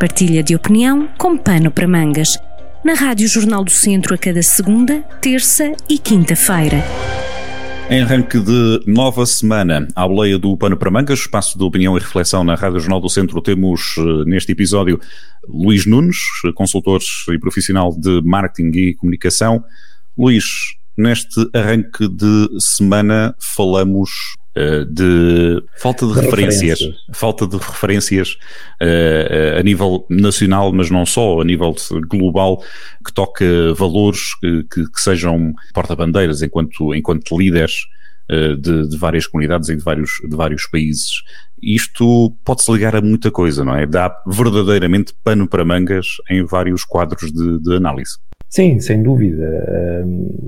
partilha de opinião com pano para mangas. Na Rádio Jornal do Centro a cada segunda, terça e quinta-feira. Em arranque de nova semana, à boleia do Pano para Mangas, espaço de opinião e reflexão na Rádio Jornal do Centro, temos eh, neste episódio Luís Nunes, consultor e profissional de marketing e comunicação. Luís, neste arranque de semana falamos de falta de, de referências, falta de referências uh, a nível nacional, mas não só, a nível global, que toca valores que, que, que sejam porta-bandeiras enquanto, enquanto líderes uh, de, de, várias comunidades e de vários, de vários países. Isto pode-se ligar a muita coisa, não é? Dá verdadeiramente pano para mangas em vários quadros de, de análise. Sim, sem dúvida.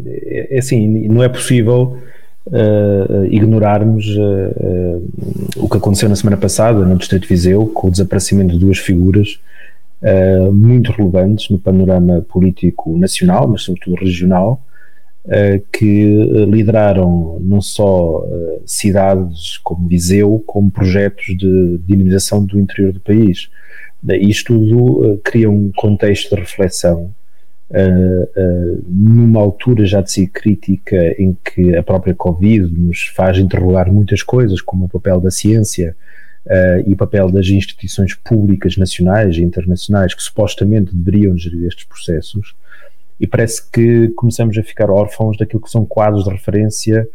É assim, não é possível uh, ignorarmos uh, o que aconteceu na semana passada no Distrito de Viseu, com o desaparecimento de duas figuras muito relevantes no panorama político nacional, mas sobretudo regional, que lideraram não só cidades como Viseu, como projetos de dinamização do interior do país. Isto tudo cria um contexto de reflexão uh, uh, numa altura já de si crítica em que a própria Covid nos faz interrogar muitas coisas, como o papel da ciência uh, e o papel das instituições públicas nacionais e internacionais que supostamente deveriam gerir estes processos, e parece que começamos a ficar órfãos daquilo que são quadros de referência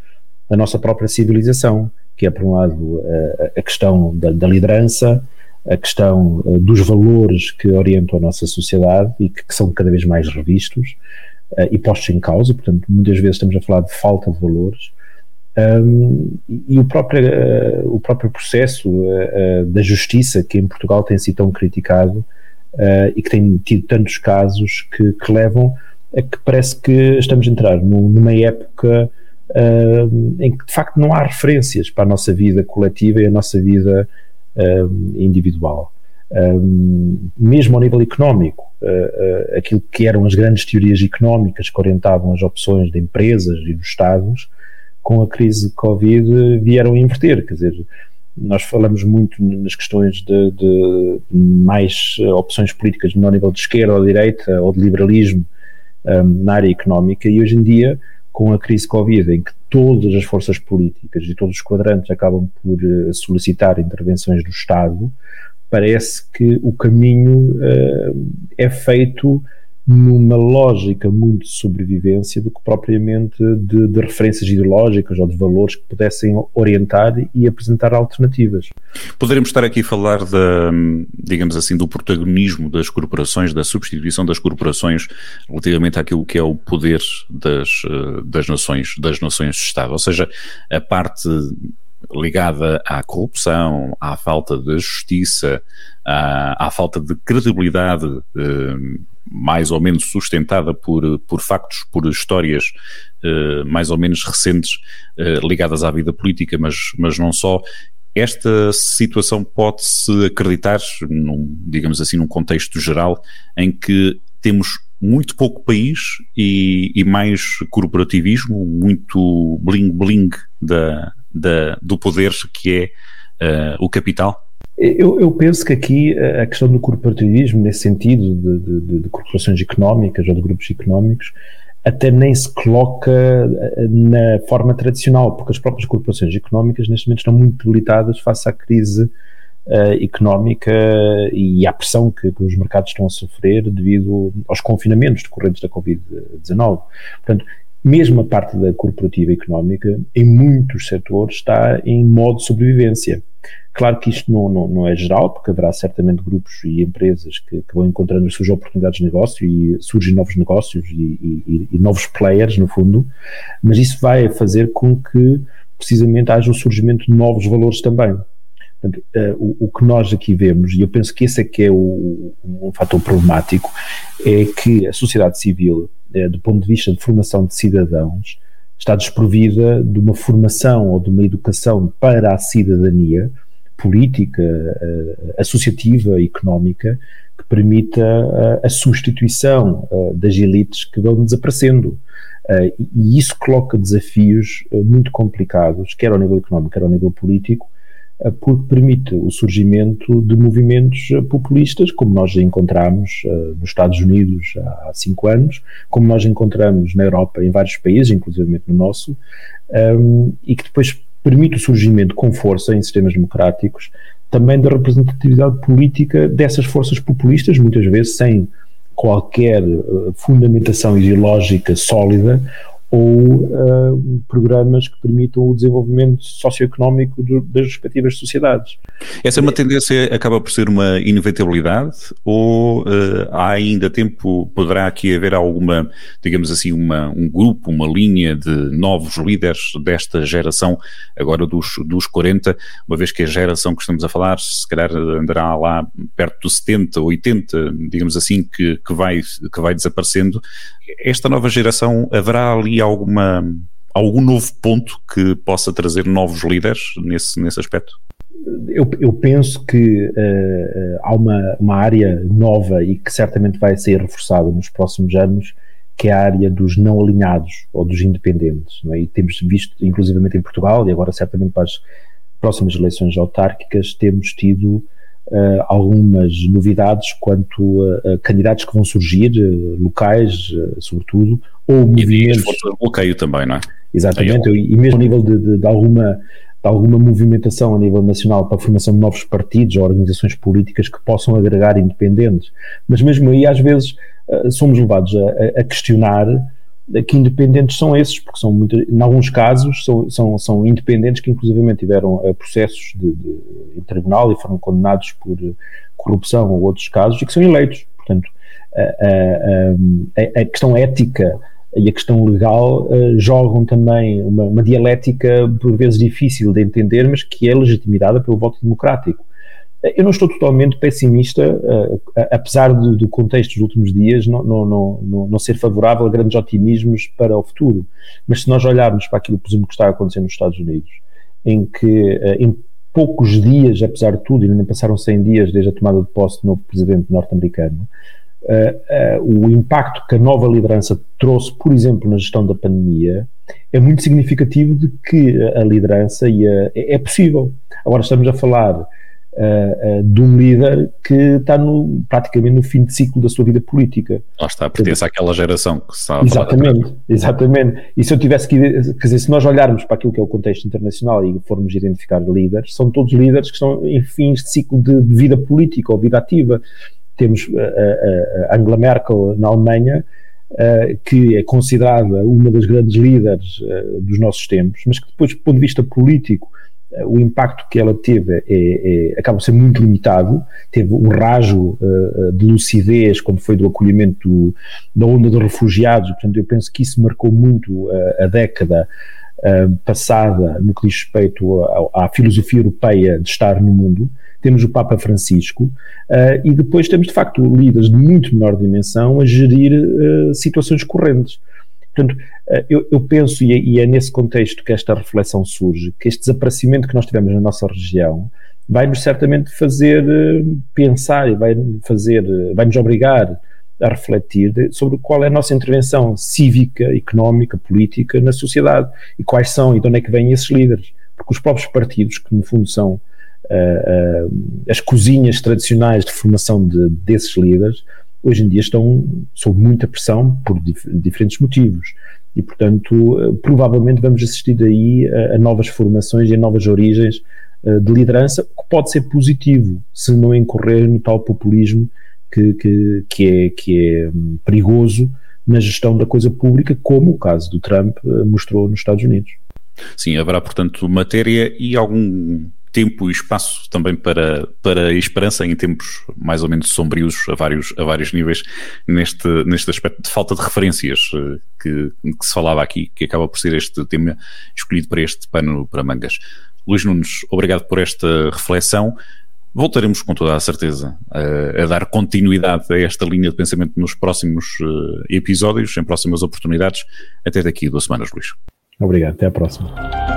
da nossa própria civilização, que é, por um lado, a, a questão da, da liderança, a questão uh, dos valores que orientam a nossa sociedade e que, que são cada vez mais revistos uh, e postos em causa, portanto, muitas vezes estamos a falar de falta de valores. Um, e o próprio, uh, o próprio processo da justiça, que em Portugal tem sido tão criticado e que tem tido tantos casos que, que, levam a que parece que estamos a entrar numa época em que de facto não há referências para a nossa vida coletiva e a nossa vida individual. Um, mesmo ao nível económico, uh, uh, aquilo que eram as grandes teorias económicas que orientavam as opções de empresas e dos Estados, com a crise Covid vieram a inverter, quer dizer, nós falamos muito nas questões de, de mais opções políticas no nível de esquerda ou de direita ou de liberalismo um, na área económica e hoje em dia com a crise Covid, em que todas as forças políticas e todos os quadrantes acabam por uh, solicitar intervenções do Estado, parece que o caminho uh, é feito numa lógica muito de sobrevivência do que propriamente de, de, referências ideológicas ou de valores que pudessem orientar e apresentar alternativas. Poderemos estar aqui a falar da, digamos assim, do protagonismo das corporações, da substituição das corporações relativamente àquilo que é o poder das, eh, das nações, das nações de Estado, ou seja, a parte ligada à corrupção, à falta de justiça, à, à falta de credibilidade eh, mais ou menos sustentada por, por factos, por histórias uh, mais ou menos recentes uh, ligadas à vida política, mas, mas não só. Esta situação pode-se acreditar, num, digamos assim, num contexto geral, em que temos muito pouco país e, e mais corporativismo, muito bling-bling da, da, do poder que é uh, o capital? Eu, eu, penso que aqui a questão do corporativismo, nesse sentido de, de, de, corporações económicas ou de grupos económicos, até nem se coloca eh, na forma tradicional, porque as próprias corporações económicas neste momento estão muito debilitadas face à crise uh, económica e à pressão que, que, os mercados estão a sofrer devido aos confinamentos decorrentes da Covid-19. Portanto, mesmo a parte da corporativa económica, em muitos setores, está em modo de sobrevivência. Claro que isto não, não, não é geral, porque haverá certamente grupos e empresas que, que vão encontrando as suas oportunidades de negócio e surgem novos negócios e, e, e, novos players, no fundo, mas isso vai fazer com que precisamente haja o surgimento de novos valores também. Portanto, uh, o, o, que nós aqui vemos, e eu penso que esse é que é o, um fator problemático, é que a sociedade civil, uh, do ponto de vista de formação de cidadãos, está desprovida de uma formação ou de uma educação para a cidadania política, uh, associativa, económica, que permita a substituição das elites que vão desaparecendo. e isso coloca desafios muito complicados, quer ao nível económico, quer ao nível político, porque permite o surgimento de movimentos populistas, como nós encontramos nos Estados Unidos há cinco anos, como nós encontramos na Europa em vários países, inclusive no nosso, e que depois permite o surgimento com força em sistemas democráticos também da representatividade política dessas forças populistas, muitas vezes sem qualquer fundamentação ideológica sólida ou uh, programas que permitam o desenvolvimento socioeconómico do, das respectivas sociedades. Essa é uma tendência, acaba por ser uma inevitabilidade ou uh, há ainda tempo, poderá aqui haver alguma, digamos assim, uma, um grupo, uma linha de novos líderes desta geração, agora dos, dos 40, uma vez que a geração que estamos a falar, se calhar andará lá perto dos 70, 80, digamos assim, que, que, vai, que vai desaparecendo, esta nova geração haverá ali alguma, algum novo ponto que possa trazer novos líderes nesse, nesse aspecto? Eu, eu penso que uh, há uma, uma área nova e que certamente vai ser reforçada nos próximos anos, que é a área dos não alinhados ou dos independentes. É? E temos visto, inclusivamente em Portugal, e agora certamente para as próximas eleições autárquicas, temos tido uh, algumas novidades quanto a, a, candidatos que vão surgir, uh, locais, uh, sobretudo, ou movimentos. E bloqueio também, não é? Exatamente, e, mesmo ao nível de, de, de alguma de alguma movimentação a nível nacional para a formação de novos partidos ou organizações políticas que possam agregar independentes. Mas mesmo aí, às vezes, somos levados a, a questionar que independentes são esses, porque são muito, em alguns casos são, são, são independentes que inclusivamente tiveram uh, processos de, de, em tribunal e foram condenados por uh, corrupção ou outros casos e que são eleitos. Portanto, a, a questão ética e a questão legal uh, jogam também uma, uma, dialética por vezes difícil de entender, mas que é legitimada pelo voto democrático. Eu não estou totalmente pessimista, uh, apesar do, do, contexto dos últimos dias não, não, não, não, ser favorável a grandes otimismos para o futuro. Mas se nós olharmos para aquilo, por exemplo, que está a acontecer nos Estados Unidos, em que uh, em poucos dias, apesar de tudo, ainda nem passaram 100 dias desde a tomada de posse do novo presidente norte-americano, uh, o impacto que a nova liderança trouxe, por exemplo, na gestão da pandemia, é muito significativo de que a liderança a, é, é possível. Agora estamos a falar uh, uh, de um líder que está no, praticamente no fim de ciclo da sua vida política. Lá está, pertence àquela geração que está a Exatamente, exatamente. E se eu tivesse que, quer dizer, se nós olharmos para aquilo que é o contexto internacional e formos identificar líderes, são todos líderes que estão em fins de ciclo de, de vida política ou vida ativa. Temos a, a, a Angela Merkel na Alemanha, Uh, que é considerada uma das grandes líderes uh, dos nossos tempos, mas que depois, do ponto de vista político, o impacto que ela teve é, é, acaba por ser muito limitado. Teve um rajo uh, de lucidez quando foi do acolhimento do, da onda de refugiados, portanto, eu penso que isso marcou muito uh, a década uh, passada no que diz respeito à, à, filosofia europeia de estar no mundo. Temos o Papa Francisco e depois temos, de facto, líderes de muito menor dimensão a gerir situações correntes. Portanto, eh, eu, eu penso, e é, e é, nesse contexto que esta reflexão surge, que este desaparecimento que nós tivemos na nossa região vai-nos certamente fazer eh, pensar e vai fazer, eh, vai-nos obrigar a refletir sobre qual é a nossa intervenção cívica, económica, política na sociedade e quais são e de onde é que vêm esses líderes. Porque os próprios partidos, que no fundo são uh, uh, as cozinhas tradicionais de formação de, desses líderes, hoje em dia estão sob muita pressão por dif diferentes motivos. E, portanto, eh, provavelmente vamos assistir aí a, a novas formações e a novas origens uh, de liderança, o que pode ser positivo, se não incorrer no tal populismo que, que, que é, que é um, perigoso na gestão da coisa pública, como o caso do Trump uh, mostrou nos Estados Unidos. Sim, haverá, portanto, matéria e algum tempo e espaço também para, para esperança em tempos mais ou menos sombrios a vários, a vários níveis neste, neste aspecto de falta de referências eh, que, que se falava aqui, que acaba por ser este tema escolhido para este pano para mangas. Luís Nunes, obrigado por esta reflexão. Voltaremos com toda a certeza a, a, dar continuidade a esta linha de pensamento nos próximos uh, episódios, em próximas oportunidades. Até daqui a duas semanas, Luís. Obrigado, até à próxima.